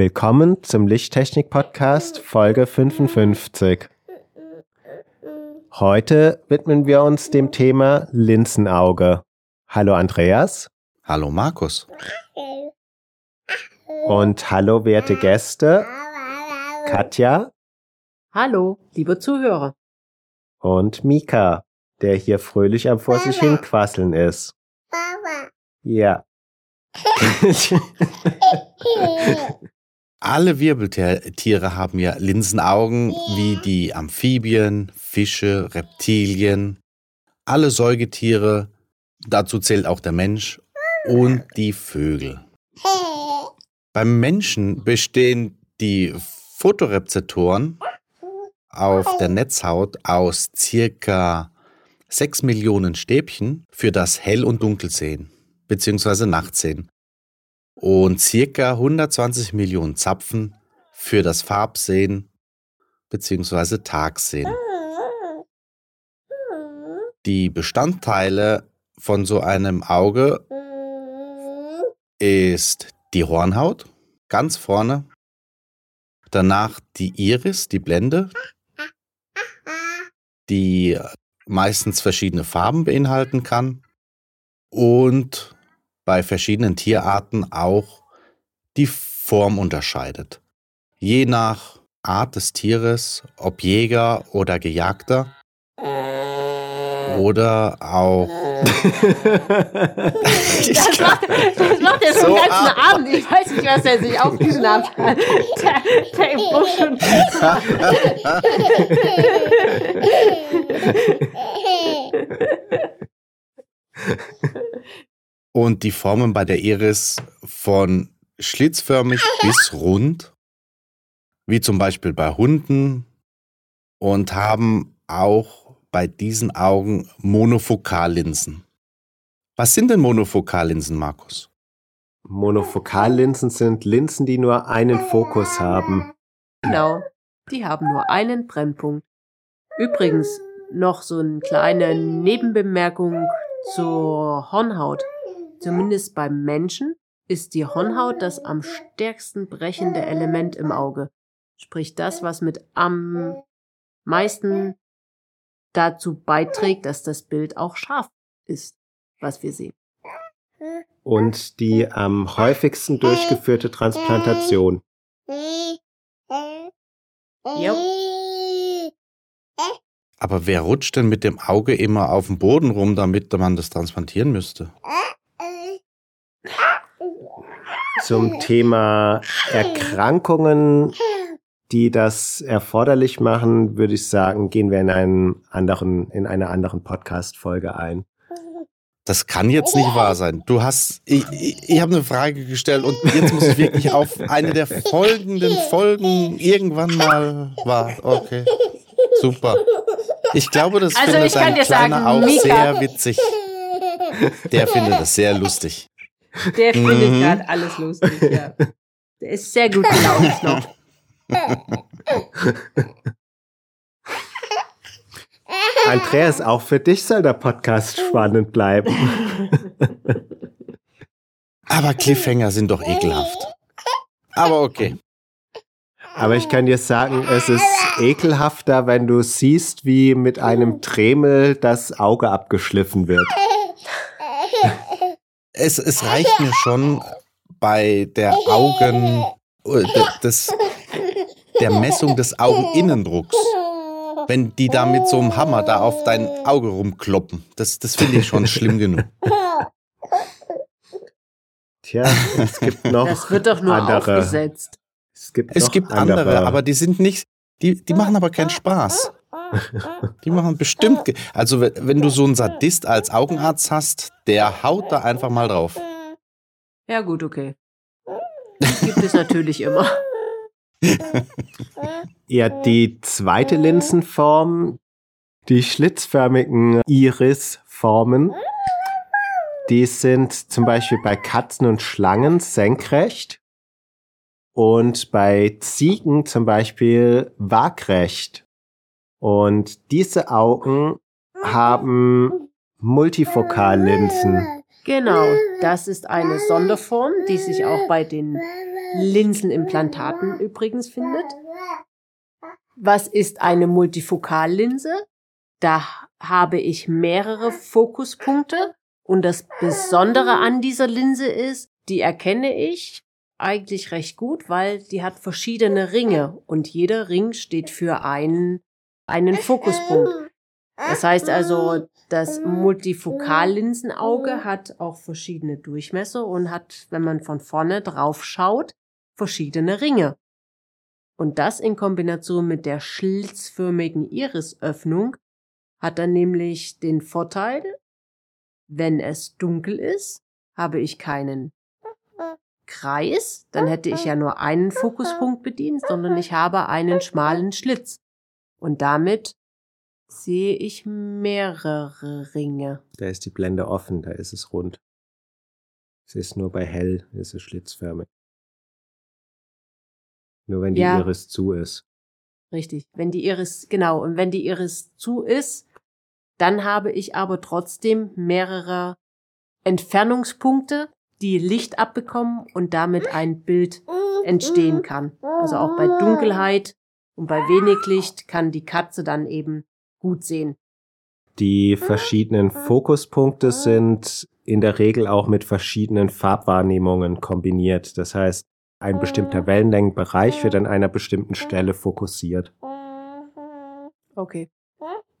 Willkommen zum Lichttechnik-Podcast Folge 55. Heute widmen wir uns dem Thema Linsenauge. Hallo Andreas. Hallo Markus. Und hallo werte Gäste. Katja. Hallo, liebe Zuhörer. Und Mika, der hier fröhlich am vor sich hin quasseln ist. Ja. Alle Wirbeltiere haben ja Linsenaugen, wie die Amphibien, Fische, Reptilien, alle Säugetiere, dazu zählt auch der Mensch und die Vögel. Beim Menschen bestehen die Photorezeptoren auf der Netzhaut aus circa 6 Millionen Stäbchen für das Hell- und Dunkelsehen bzw. Nachtsehen und circa 120 Millionen Zapfen für das Farbsehen bzw. Tagsehen. Die Bestandteile von so einem Auge ist die Hornhaut, ganz vorne, danach die Iris, die Blende, die meistens verschiedene Farben beinhalten kann und bei verschiedenen Tierarten auch die Form unterscheidet. Je nach Art des Tieres, ob Jäger oder Gejagter oder auch. Das macht, das macht er schon So den ganzen ab. Abend. Ich weiß nicht, was er sich aufgeschnappt hat. Der, der im Busch und die Formen bei der Iris von schlitzförmig bis rund, wie zum Beispiel bei Hunden, und haben auch bei diesen Augen Monofokallinsen. Was sind denn Monofokallinsen, Markus? Monofokallinsen sind Linsen, die nur einen Fokus haben. Genau. Die haben nur einen Brennpunkt. Übrigens, noch so eine kleine Nebenbemerkung zur Hornhaut. Zumindest beim Menschen ist die Hornhaut das am stärksten brechende Element im Auge. Sprich das, was mit am meisten dazu beiträgt, dass das Bild auch scharf ist, was wir sehen. Und die am häufigsten durchgeführte Transplantation. Jo. Aber wer rutscht denn mit dem Auge immer auf dem Boden rum, damit man das transplantieren müsste? Zum Thema Erkrankungen, die das erforderlich machen, würde ich sagen, gehen wir in einen anderen, in einer anderen Podcast-Folge ein. Das kann jetzt nicht wahr sein. Du hast, ich, ich, ich habe eine Frage gestellt und jetzt muss ich wirklich auf eine der folgenden Folgen irgendwann mal warten. Okay, super. Ich glaube, das Also, findet ich kann dein dir Kleiner sagen, auch Mika- sehr witzig. Der findet das sehr lustig. Der findet Mhm. gerade alles lustig, ja. Der ist sehr gut gelaunt noch. Andreas, auch für dich soll der Podcast spannend bleiben. Aber Cliffhanger sind doch ekelhaft. Aber okay. Aber ich kann dir sagen, es ist ekelhafter, wenn du siehst, wie mit einem Dremel das Auge abgeschliffen wird. Es, es reicht mir schon bei der Augen, äh, des, der Messung des Augeninnendrucks. Wenn die da mit so einem Hammer da auf dein Auge rumkloppen. Das, das finde ich schon schlimm genug. Tja, es gibt noch Das wird doch nur andere. aufgesetzt. Es gibt, Es gibt andere, aber die sind nicht, die, die machen aber keinen Spaß. Die machen bestimmt. Also, we- wenn du so einen Sadist als Augenarzt hast, der haut da einfach mal drauf. Ja, gut, okay. Die gibt es natürlich immer. Ja, die zweite Linsenform, die schlitzförmigen Irisformen, die sind zum Beispiel bei Katzen und Schlangen senkrecht und bei Ziegen zum Beispiel waagrecht. Und diese Augen haben Multifokallinsen. Genau, das ist eine Sonderform, die sich auch bei den Linsenimplantaten übrigens findet. Was ist eine Multifokallinse? Da habe ich mehrere Fokuspunkte und das Besondere an dieser Linse ist, die erkenne ich eigentlich recht gut, weil die hat verschiedene Ringe und jeder Ring steht für einen, einen Fokuspunkt. Das heißt also, das Multifokallinsenauge hat auch verschiedene Durchmesser und hat, wenn man von vorne drauf schaut, verschiedene Ringe. Und das in Kombination mit der schlitzförmigen Irisöffnung hat dann nämlich den Vorteil, wenn es dunkel ist, habe ich keinen Kreis, dann hätte ich ja nur einen Fokuspunkt bedient, sondern ich habe einen schmalen Schlitz. Und damit sehe ich mehrere Ringe. Da ist die Blende offen, da ist es rund. Es ist nur bei hell, ist es schlitzförmig. Nur wenn die Ja. Iris zu ist. Richtig. Wenn die Iris, genau, und wenn die Iris zu ist, dann habe ich aber trotzdem mehrere Entfernungspunkte, die Licht abbekommen und damit ein Bild entstehen kann. Also auch bei Dunkelheit und bei wenig Licht kann die Katze dann eben gut sehen. Die verschiedenen Fokuspunkte sind in der Regel auch mit verschiedenen Farbwahrnehmungen kombiniert. Das heißt, ein bestimmter Wellenlängenbereich wird an einer bestimmten Stelle fokussiert. Okay.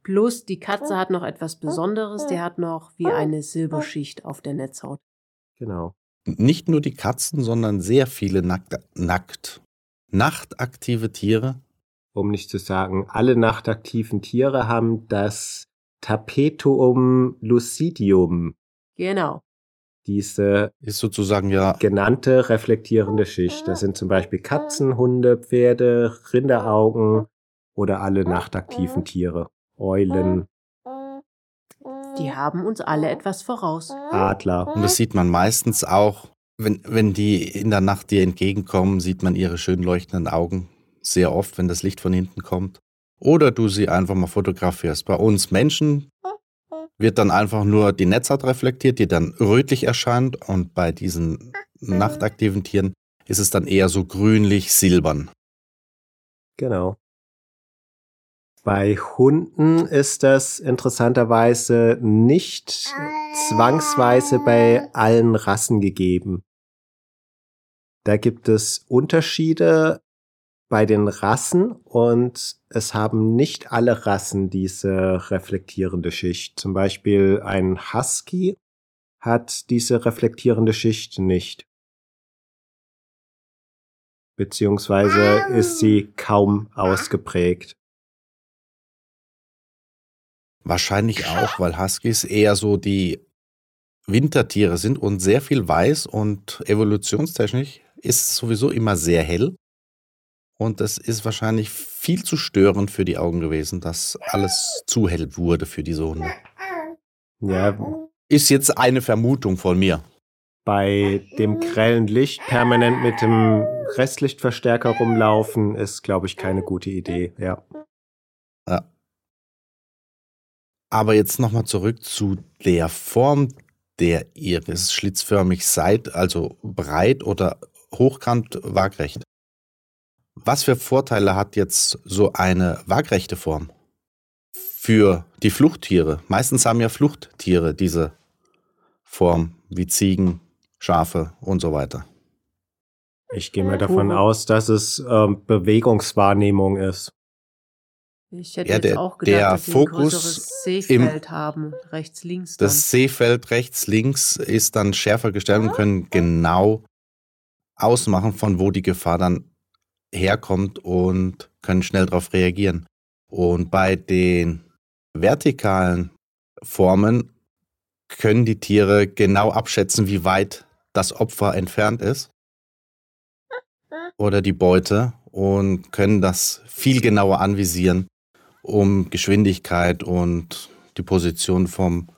Plus die Katze hat noch etwas Besonderes, die hat noch wie eine Silberschicht auf der Netzhaut. Genau. Nicht nur die Katzen, sondern sehr viele nackt, nackt nachtaktive Tiere. Um nicht zu sagen, alle nachtaktiven Tiere haben das Tapetum lucidium, Genau. diese Ist sozusagen ja genannte reflektierende Schicht. Das sind zum Beispiel Katzen, Hunde, Pferde, Rinderaugen oder alle nachtaktiven Tiere. Eulen, Die haben uns alle etwas voraus. Adler. Und das sieht man meistens auch, wenn, wenn die in der Nacht dir entgegenkommen, sieht man ihre schön leuchtenden Augen sehr oft, wenn das Licht von hinten kommt. Oder du sie einfach mal fotografierst. Bei uns Menschen wird dann einfach nur die Netzhaut reflektiert, die dann rötlich erscheint. Und bei diesen nachtaktiven Tieren ist es dann eher so grünlich-silbern. Genau. Bei Hunden ist das interessanterweise nicht zwangsweise bei allen Rassen gegeben. Da gibt es Unterschiede bei den Rassen und es haben nicht alle Rassen diese reflektierende Schicht. Zum Beispiel ein Husky hat diese reflektierende Schicht nicht. Beziehungsweise ist sie kaum ausgeprägt. Wahrscheinlich auch, weil Huskies eher so die Wintertiere sind und sehr viel weiß und evolutionstechnisch ist es sowieso immer sehr hell. Und das ist wahrscheinlich viel zu störend für die Augen gewesen, dass alles zu hell wurde für diese Hunde. Ja, Ist jetzt eine Vermutung von mir. bei dem grellen Licht permanent mit dem Restlichtverstärker rumlaufen, ist, glaube ich, keine gute Idee. Ja. Ja. Aber jetzt nochmal zurück zu der Form der Iris. Schlitzförmig seit, also breit oder hochkant waagrecht. Was für Vorteile hat jetzt so eine waagrechte Form für die Fluchttiere? Meistens haben ja Fluchttiere diese Form, wie Ziegen, Schafe und so weiter. Ich gehe mal davon aus, dass es ähm, Bewegungswahrnehmung ist. Ich hätte Ja, jetzt der- auch gedacht, der dass sie ein Fokus größeres Seefeld haben, rechts, links. Dann. Das Seefeld rechts, links ist dann schärfer gestellt und können genau ausmachen, von wo die Gefahr dann herkommt und können schnell darauf reagieren. Und bei den vertikalen Formen können die Tiere genau abschätzen, wie weit das Opfer entfernt ist oder die Beute und können das viel genauer anvisieren, um Geschwindigkeit und die Position vom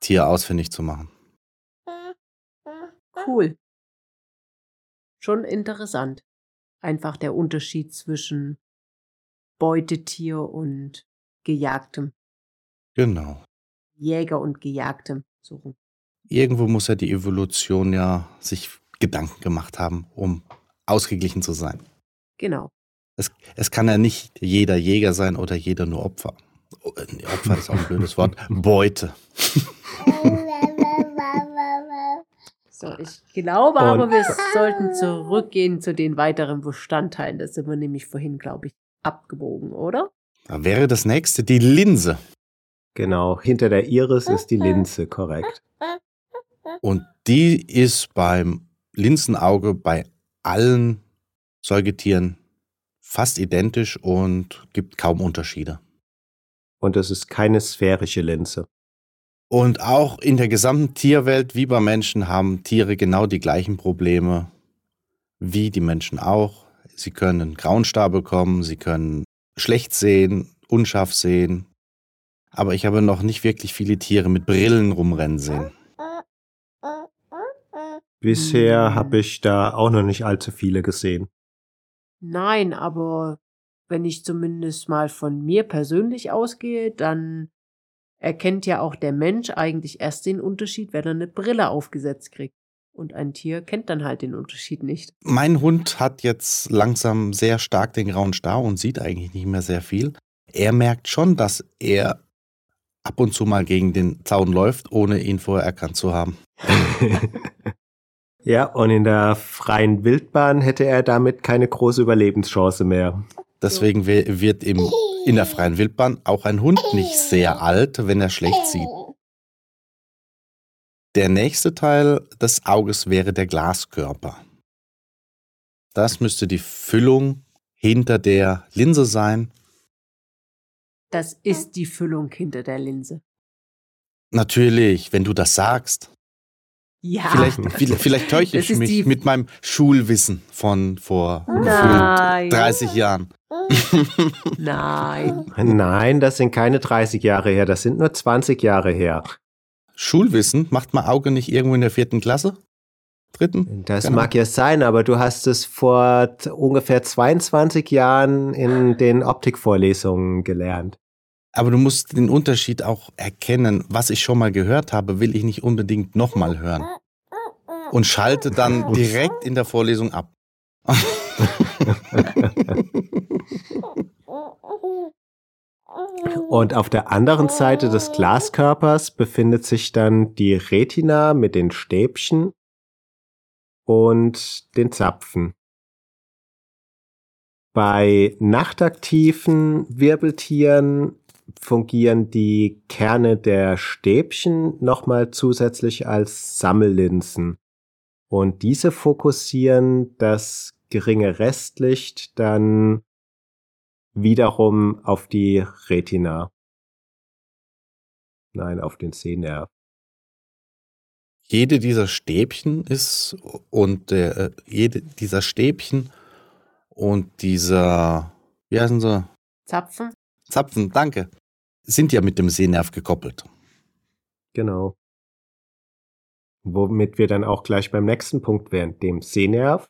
Tier ausfindig zu machen. Cool. Schon interessant. Einfach der Unterschied zwischen Beutetier und Gejagtem. Genau. Jäger und Gejagtem. So rum. Irgendwo muss ja die Evolution ja sich Gedanken gemacht haben, um ausgeglichen zu sein. Genau. Es, es kann ja nicht jeder Jäger sein oder jeder nur Opfer. Oh, äh, Opfer ist auch ein blödes Wort. Beute. So, ich glaube aber, Und- wir sollten zurückgehen zu den weiteren Bestandteilen. Da sind wir nämlich vorhin, glaube ich, abgebogen, oder? Da wäre das nächste die Linse. Genau, hinter der Iris ist die Linse, korrekt. Und die ist beim Linsenauge bei allen Säugetieren fast identisch und gibt kaum Unterschiede. Und es ist keine sphärische Linse. Und auch in der gesamten Tierwelt, wie bei Menschen, haben Tiere genau die gleichen Probleme wie die Menschen auch. Sie können grauen Star bekommen, sie können schlecht sehen, unscharf sehen. Aber ich habe noch nicht wirklich viele Tiere mit Brillen rumrennen sehen. Bisher habe ich da auch noch nicht allzu viele gesehen. Nein, aber wenn ich zumindest mal von mir persönlich ausgehe, dann erkennt ja auch der Mensch eigentlich erst den Unterschied, wenn er eine Brille aufgesetzt kriegt. Und ein Tier kennt dann halt den Unterschied nicht. Mein Hund hat jetzt langsam sehr stark den grauen Star und sieht eigentlich nicht mehr sehr viel. Er merkt schon, dass er ab und zu mal gegen den Zaun läuft, ohne ihn vorher erkannt zu haben. ja, und in der freien Wildbahn hätte er damit keine große Überlebenschance mehr. Deswegen we- wird im, in der freien Wildbahn auch ein Hund nicht sehr alt, wenn er schlecht sieht. Der nächste Teil des Auges wäre der Glaskörper. Das müsste die Füllung hinter der Linse sein. Das ist die Füllung hinter der Linse. Natürlich, wenn du das sagst. Ja. Vielleicht, vielleicht, vielleicht täusche ich mich die- mit meinem Schulwissen von vor Nein. gefühlt 30 Jahren. Nein. Nein, das sind keine 30 Jahre her, das sind nur 20 Jahre her. Schulwissen macht man Auge nicht irgendwo in der vierten Klasse? Dritten? Das Genau. mag ja sein, aber du hast es vor ungefähr 22 Jahren in den Optikvorlesungen gelernt. Aber du musst den Unterschied auch erkennen. Was ich schon mal gehört habe, will ich nicht unbedingt nochmal hören. Und schalte dann direkt in der Vorlesung ab. Und auf der anderen Seite des Glaskörpers befindet sich dann die Retina mit den Stäbchen und den Zapfen. Bei nachtaktiven Wirbeltieren fungieren die Kerne der Stäbchen nochmal zusätzlich als Sammellinsen. Und diese fokussieren das geringe Restlicht dann wiederum auf die Retina. Nein, auf den Sehnerv. Jede dieser Stäbchen ist und der, äh, jede dieser Stäbchen und dieser, wie heißen sie? Zapfen? Zapfen, danke, sind ja mit dem Sehnerv gekoppelt. Genau. Womit wir dann auch gleich beim nächsten Punkt wären, dem Sehnerv.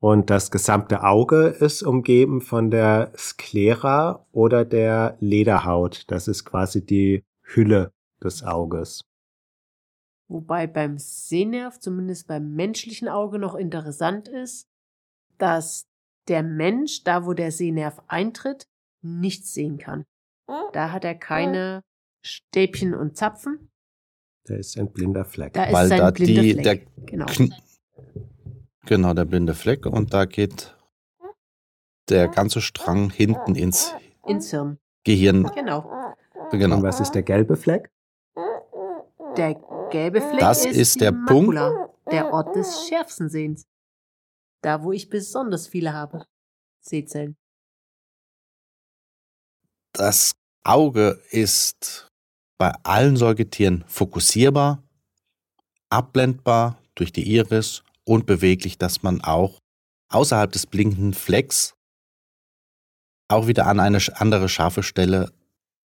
Und das gesamte Auge ist umgeben von der Sklera oder der Lederhaut. Das ist quasi die Hülle des Auges. Wobei beim Sehnerv, zumindest beim menschlichen Auge, noch interessant ist, dass der Mensch, da wo der Sehnerv eintritt, nichts sehen kann. Da hat er keine Stäbchen und Zapfen. Da ist ein blinder Fleck. Da ist Weil sein da blinder die- Fleck. genau. Kn genau, der blinde Fleck und da geht der ganze Strang hinten ins Ins Hirn. Gehirn. Genau. Und Genau. was ist der gelbe Fleck? Der gelbe Fleck Das ist, ist der Punkt. Makula, der Ort des schärfsten Sehens. Da, wo ich besonders viele habe. Sehzellen. Das Auge ist bei allen Säugetieren fokussierbar, abblendbar durch die Iris und beweglich, dass man auch außerhalb des blinkenden Flecks auch wieder an eine andere scharfe Stelle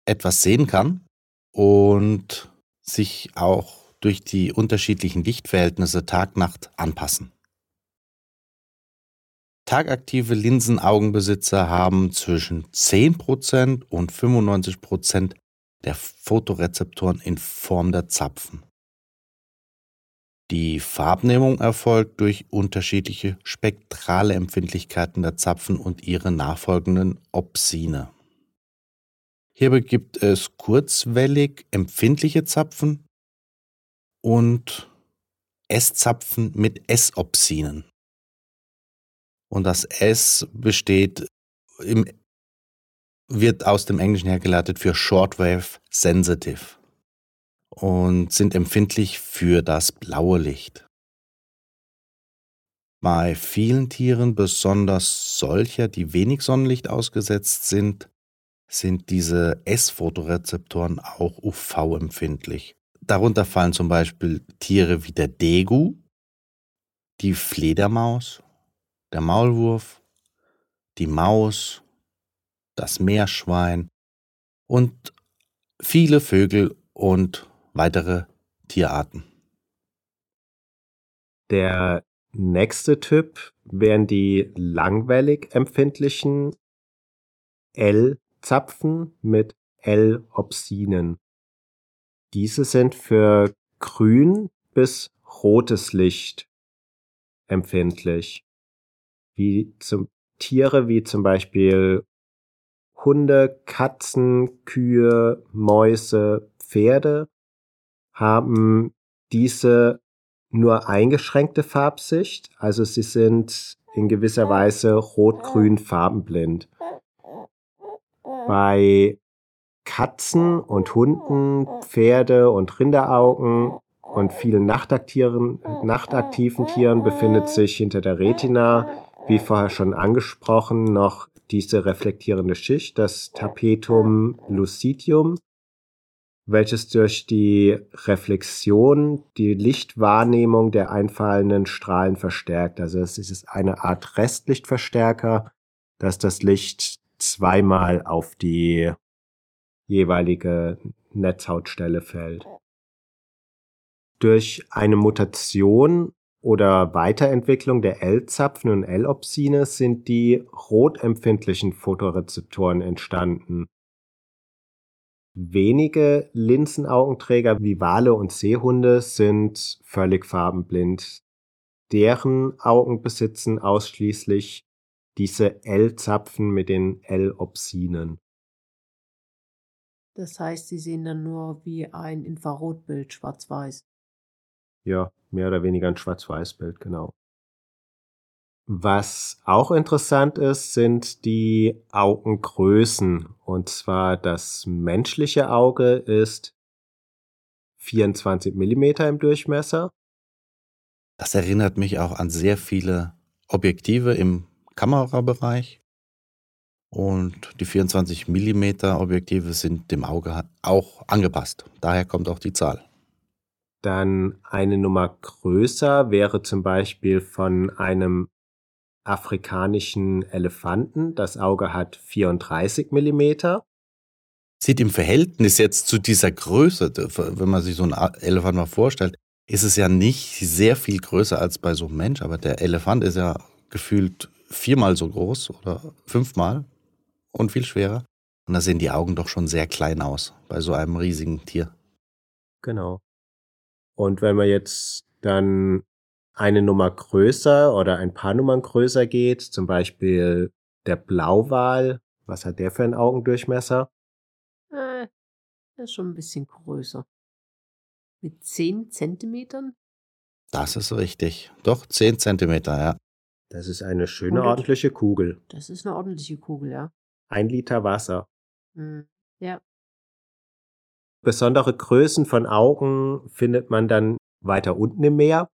etwas sehen kann und sich auch durch die unterschiedlichen Lichtverhältnisse Tag-Nacht anpassen. Tagaktive Linsenaugenbesitzer haben zwischen 10% und 95% der Photorezeptoren in Form der Zapfen. Die Farbnehmung erfolgt durch unterschiedliche spektrale Empfindlichkeiten der Zapfen und ihre nachfolgenden Opsine. Hierbei gibt es kurzwellig empfindliche Zapfen und S-Zapfen mit S-Opsinen. Und das S besteht im, wird aus dem Englischen hergeleitet für Shortwave Sensitive und sind empfindlich für das blaue Licht. Bei vielen Tieren, besonders solcher, die wenig Sonnenlicht ausgesetzt sind, sind diese S-Photorezeptoren auch UV-empfindlich. Darunter fallen zum Beispiel Tiere wie der Degu, die Fledermaus, der Maulwurf, die Maus, das Meerschwein und viele Vögel und weitere Tierarten. Der nächste Typ wären die langwellig empfindlichen L-Zapfen mit L-Opsinen. Diese sind für grün bis rotes Licht empfindlich. Wie zum Tiere wie zum Beispiel Hunde, Katzen, Kühe, Mäuse, Pferde haben diese nur eingeschränkte Farbsicht, also sie sind in gewisser Weise rot-grün farbenblind. Bei Katzen und Hunden, Pferde und Rinderaugen und vielen nachtaktiven, Tieren befindet sich hinter der Retina, wie vorher schon angesprochen, noch diese reflektierende Schicht, das Tapetum lucidium, welches durch die Reflexion die Lichtwahrnehmung der einfallenden Strahlen verstärkt. Also es ist eine Art Restlichtverstärker, dass das Licht zweimal auf die jeweilige Netzhautstelle fällt. Durch eine Mutation oder Weiterentwicklung der L-Zapfen und L-Opsine sind die rotempfindlichen Photorezeptoren entstanden. Wenige Linsenaugenträger wie Wale und Seehunde sind völlig farbenblind. Deren Augen besitzen ausschließlich diese L-Zapfen mit den L-Opsinen. Das heißt, sie sehen dann nur wie ein Infrarotbild schwarz-weiß. Ja, mehr oder weniger ein Schwarz-Weiß-Bild, genau. Was auch interessant ist, sind die Augengrößen. Und zwar das menschliche Auge ist 24 Millimeter im Durchmesser. Das erinnert mich auch an sehr viele Objektive im Kamerabereich. Und die 24 Millimeter Objektive sind dem Auge auch angepasst. Daher kommt auch die Zahl. Dann eine Nummer größer wäre zum Beispiel von einem afrikanischen Elefanten. Das Auge hat 34 Millimeter. Sieht im Verhältnis jetzt zu dieser Größe, wenn man sich so einen Elefant mal vorstellt, ist es ja nicht sehr viel größer als bei so einem Mensch, aber der Elefant ist ja gefühlt viermal so groß oder fünfmal und viel schwerer. Und da sehen die Augen doch schon sehr klein aus bei so einem riesigen Tier. Genau. Und wenn man jetzt dann eine Nummer größer oder ein paar Nummern größer geht, zum Beispiel der Blauwal, was hat der für einen Augendurchmesser? Äh, der ist schon ein bisschen größer. Mit 10 Zentimetern? Das ist richtig. Doch, 10 Zentimeter, ja. Das ist eine schöne, ordentliche Kugel. Das ist eine ordentliche Kugel, ja. Ein Liter Wasser. Mhm. Ja. Besondere Größen von Augen findet man dann weiter unten im Meer.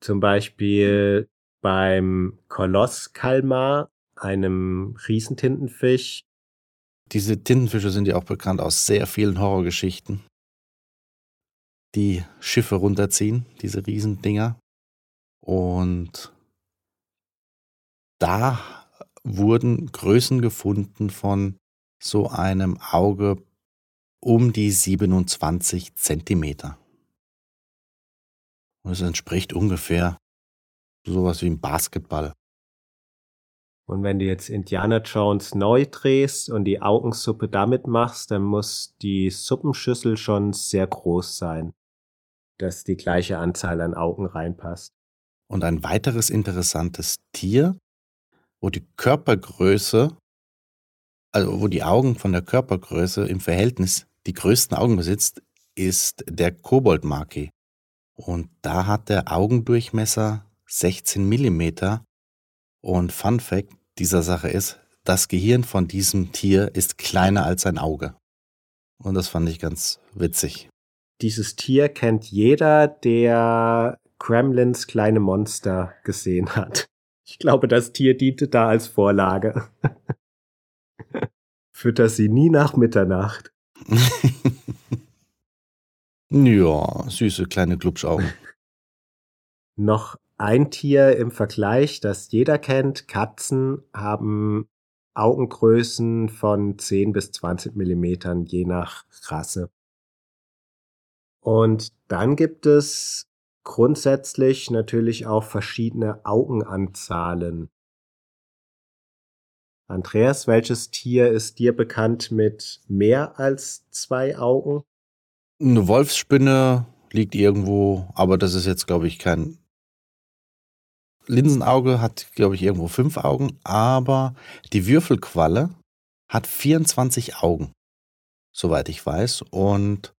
Zum Beispiel beim Kolosskalmar, einem Riesentintenfisch, Diese Tintenfische sind ja auch bekannt aus sehr vielen Horrorgeschichten, die Schiffe runterziehen, diese Riesendinger. Und da wurden Größen gefunden von so einem Auge um die 27 Zentimeter. Und es entspricht ungefähr sowas wie ein Basketball. Und wenn du jetzt Indiana Jones neu drehst und die Augensuppe damit machst, dann muss die Suppenschüssel schon sehr groß sein, dass die gleiche Anzahl an Augen reinpasst. Und ein weiteres interessantes Tier, wo die Körpergröße, also wo die Augen von der Körpergröße im Verhältnis die größten Augen besitzt, ist der Koboldmaki. Und da hat der Augendurchmesser 16 Millimeter. Und Fun Fact dieser Sache ist, das Gehirn von diesem Tier ist kleiner als ein Auge. Und das fand ich ganz witzig. Dieses Tier kennt jeder, der Kremlins kleine Monster gesehen hat. Ich glaube, das Tier diente da als Vorlage. Fütter sie nie nach Mitternacht. ja, süße kleine Glubschaugen. Noch ein Tier im Vergleich, das jeder kennt. Katzen haben Augengrößen von 10 bis 20 Millimetern, je nach Rasse. Und dann gibt es grundsätzlich natürlich auch verschiedene Augenanzahlen. Andreas, welches Tier ist dir bekannt mit mehr als zwei Augen? Eine Wolfsspinne liegt irgendwo, aber das ist jetzt, glaube ich, kein Linsenauge hat, glaube ich, irgendwo fünf Augen, aber die Würfelqualle hat 24 Augen, soweit ich weiß. Und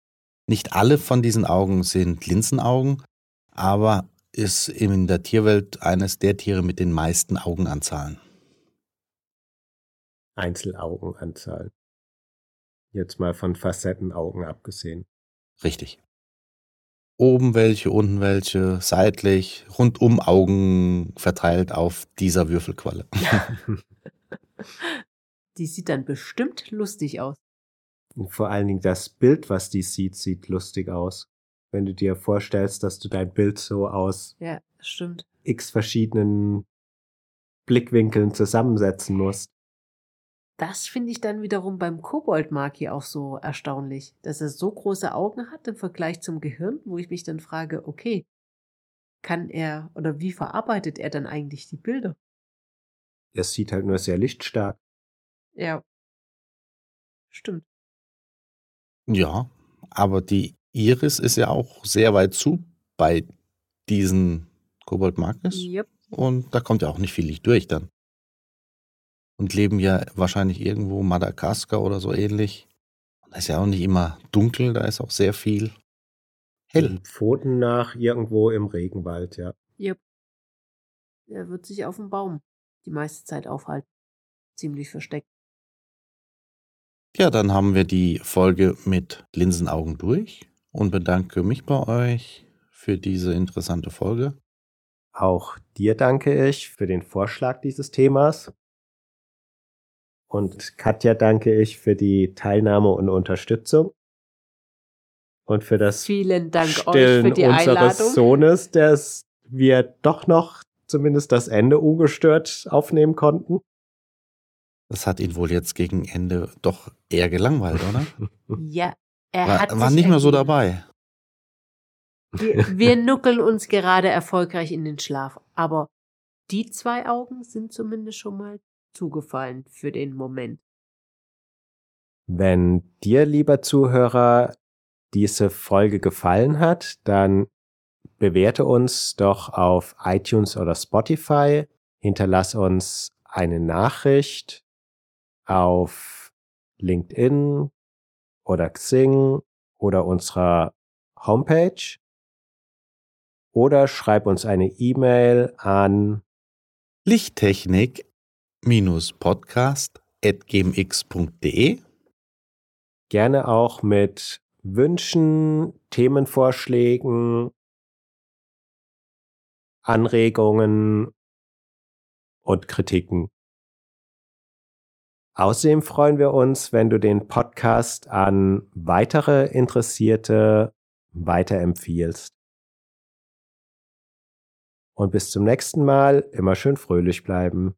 nicht alle von diesen Augen sind Linsenaugen, aber ist in der Tierwelt eines der Tiere mit den meisten Augenanzahlen. Einzelaugenanzahl. Jetzt mal von Facettenaugen abgesehen. Richtig. Oben welche, unten welche, seitlich, rundum Augen verteilt auf dieser Würfelqualle. Die sieht dann bestimmt lustig aus. Und vor allen Dingen das Bild, was die sieht, sieht lustig aus. Wenn du dir vorstellst, dass du dein Bild so aus Ja, stimmt. x verschiedenen Blickwinkeln zusammensetzen musst. Das finde ich dann wiederum beim Koboldmaki auch so erstaunlich, dass er so große Augen hat im Vergleich zum Gehirn, wo ich mich dann frage, okay, kann er oder wie verarbeitet er dann eigentlich die Bilder? Er sieht halt nur sehr lichtstark. Ja. Stimmt. Ja, aber die Iris ist ja auch sehr weit zu bei diesen Kobold Magnus. Yep. Und da kommt ja auch nicht viel Licht durch dann. Und leben ja wahrscheinlich irgendwo Madagaskar oder so ähnlich. Da ist ja auch nicht immer dunkel, da ist auch sehr viel hell. Den Pfoten nach irgendwo im Regenwald, ja. Yep. Er wird sich auf dem Baum die meiste Zeit aufhalten. Ziemlich versteckt. Ja, dann haben wir die Folge mit Linsenaugen durch und bedanke mich bei euch für diese interessante Folge. Auch dir danke ich für den Vorschlag dieses Themas. Und Katja danke ich für die Teilnahme und Unterstützung. Und für das Vielen Dank euch Stillen für die unseres Einladung. Sohnes, dass wir doch noch zumindest das Ende ungestört aufnehmen konnten. Das hat ihn wohl jetzt gegen Ende doch eher gelangweilt, oder? Ja, er hat War, war sich nicht mehr so dabei. Wir, wir nuckeln uns gerade erfolgreich in den Schlaf. Aber die zwei Augen sind zumindest schon mal zugefallen für den Moment. Wenn dir, lieber Zuhörer, diese Folge gefallen hat, dann bewerte uns doch auf iTunes oder Spotify, hinterlass uns eine Nachricht auf LinkedIn oder Xing oder unserer Homepage oder schreib uns eine E-Mail an Lichttechnik-podcast.gmx.de gerne auch mit Wünschen, Themenvorschlägen, Anregungen und Kritiken. Außerdem freuen wir uns, wenn du den Podcast an weitere Interessierte weiterempfiehlst. Und bis zum nächsten Mal immer schön fröhlich bleiben.